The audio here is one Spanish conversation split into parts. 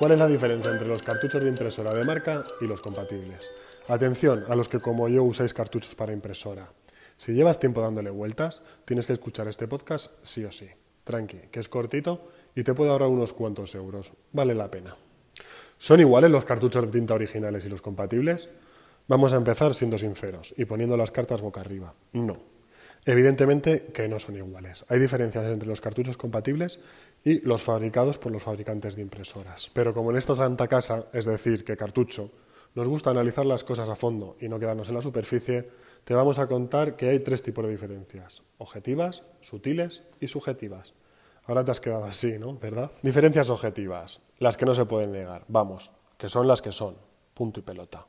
¿Cuál es la diferencia entre los cartuchos de impresora de marca y los compatibles? Atención a los que como yo usáis cartuchos para impresora. Si llevas tiempo dándole vueltas, tienes que escuchar este podcast sí o sí. Tranqui, que es cortito y te puede ahorrar unos cuantos euros. Vale la pena. ¿Son iguales los cartuchos de tinta originales y los compatibles? Vamos a empezar siendo sinceros y poniendo las cartas boca arriba. No. Evidentemente que no son iguales. Hay diferencias entre los cartuchos compatibles y los fabricados por los fabricantes de impresoras. Pero como en esta santa casa, es decir, que cartucho, nos gusta analizar las cosas a fondo y no quedarnos en la superficie, te vamos a contar que hay tres tipos de diferencias, objetivas, sutiles y subjetivas. Ahora te has quedado así, ¿no? ¿Verdad? Diferencias objetivas, las que no se pueden negar, vamos, que son las que son, punto y pelota.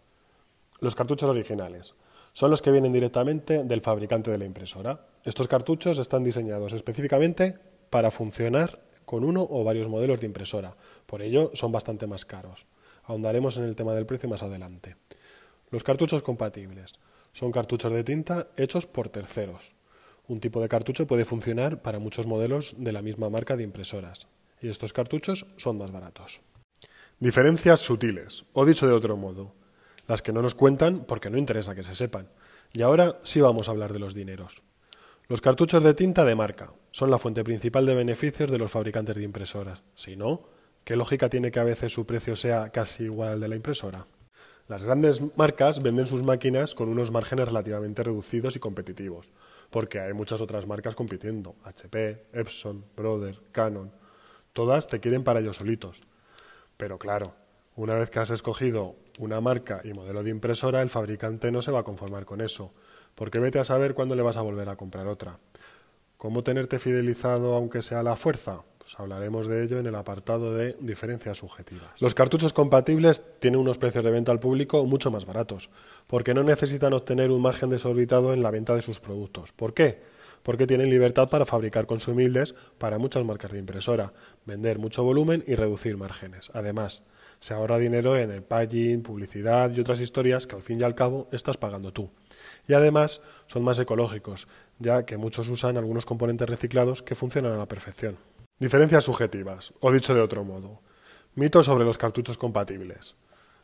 Los cartuchos originales son los que vienen directamente del fabricante de la impresora. Estos cartuchos están diseñados específicamente para funcionar con uno o varios modelos de impresora. Por ello, son bastante más caros. Ahondaremos en el tema del precio más adelante. Los cartuchos compatibles son cartuchos de tinta hechos por terceros. Un tipo de cartucho puede funcionar para muchos modelos de la misma marca de impresoras, y estos cartuchos son más baratos. Diferencias sutiles, o dicho de otro modo, las que no nos cuentan porque no interesa que se sepan. Y ahora sí vamos a hablar de los dineros. Los cartuchos de tinta de marca son la fuente principal de beneficios de los fabricantes de impresoras. Si no, ¿qué lógica tiene que a veces su precio sea casi igual al de la impresora? Las grandes marcas venden sus máquinas con unos márgenes relativamente reducidos y competitivos, porque hay muchas otras marcas compitiendo, HP, Epson, Brother, Canon, todas te quieren para ellos solitos. Pero claro, una vez que has escogido una marca y modelo de impresora, el fabricante no se va a conformar con eso, porque vete a saber cuándo le vas a volver a comprar otra. ¿Cómo tenerte fidelizado aunque sea la fuerza? Pues hablaremos de ello en el apartado de diferencias subjetivas. Los cartuchos compatibles tienen unos precios de venta al público mucho más baratos, porque no necesitan obtener un margen desorbitado en la venta de sus productos. ¿Por qué? Porque tienen libertad para fabricar consumibles para muchas marcas de impresora, vender mucho volumen y reducir márgenes. Además, se ahorra dinero en el packaging, publicidad y otras historias que al fin y al cabo estás pagando tú. Y además son más ecológicos, ya que muchos usan algunos componentes reciclados que funcionan a la perfección. Diferencias subjetivas, o dicho de otro modo, mitos sobre los cartuchos compatibles,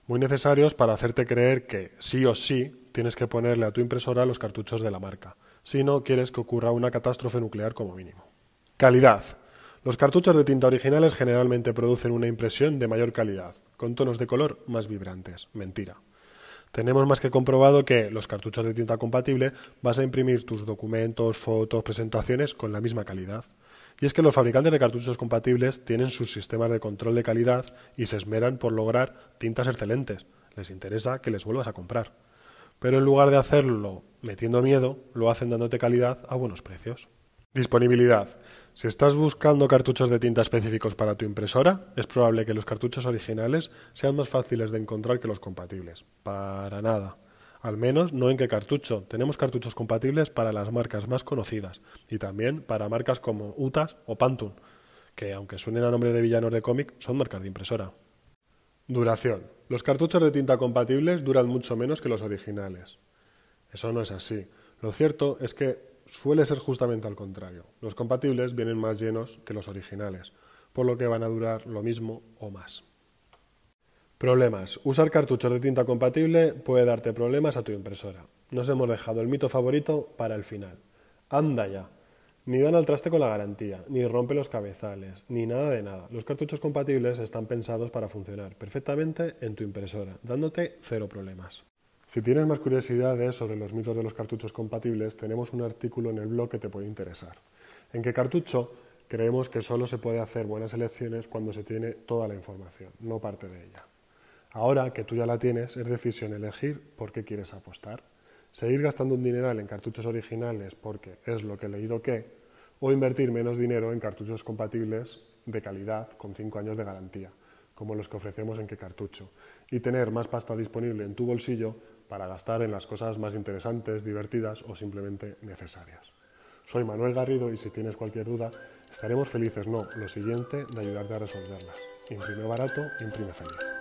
muy necesarios para hacerte creer que sí o sí tienes que ponerle a tu impresora los cartuchos de la marca, si no quieres que ocurra una catástrofe nuclear como mínimo. Calidad. Los cartuchos de tinta originales generalmente producen una impresión de mayor calidad, con tonos de color más vibrantes. Mentira. Tenemos más que comprobado que los cartuchos de tinta compatible vas a imprimir tus documentos, fotos, presentaciones con la misma calidad. Y es que los fabricantes de cartuchos compatibles tienen sus sistemas de control de calidad y se esmeran por lograr tintas excelentes. Les interesa que les vuelvas a comprar. Pero en lugar de hacerlo metiendo miedo, lo hacen dándote calidad a buenos precios. Disponibilidad. Si estás buscando cartuchos de tinta específicos para tu impresora, es probable que los cartuchos originales sean más fáciles de encontrar que los compatibles. Para nada. Al menos no en qué cartucho. Tenemos cartuchos compatibles para las marcas más conocidas y también para marcas como Utas o Pantone, que aunque suenen a nombre de villanos de cómic, son marcas de impresora. Duración. Los cartuchos de tinta compatibles duran mucho menos que los originales. Eso no es así. Lo cierto es que suele ser justamente al contrario. Los compatibles vienen más llenos que los originales, por lo que van a durar lo mismo o más. Problemas. Usar cartuchos de tinta compatible puede darte problemas a tu impresora. Nos hemos dejado el mito favorito para el final. Anda ya. Ni dan al traste con la garantía, ni rompe los cabezales, ni nada de nada. Los cartuchos compatibles están pensados para funcionar perfectamente en tu impresora, dándote cero problemas. Si tienes más curiosidades sobre los mitos de los cartuchos compatibles, tenemos un artículo en el blog que te puede interesar. En qué cartucho creemos que solo se puede hacer buenas elecciones cuando se tiene toda la información, no parte de ella. Ahora que tú ya la tienes, es decisión elegir por qué quieres apostar. Seguir gastando un dineral en cartuchos originales porque es lo que he leído que, o invertir menos dinero en cartuchos compatibles de calidad con 5 años de garantía, como los que ofrecemos en qué cartucho, y tener más pasta disponible en tu bolsillo para gastar en las cosas más interesantes, divertidas o simplemente necesarias. Soy Manuel Garrido y si tienes cualquier duda, estaremos felices, no, lo siguiente, de ayudarte a resolverlas. Imprime barato, imprime feliz.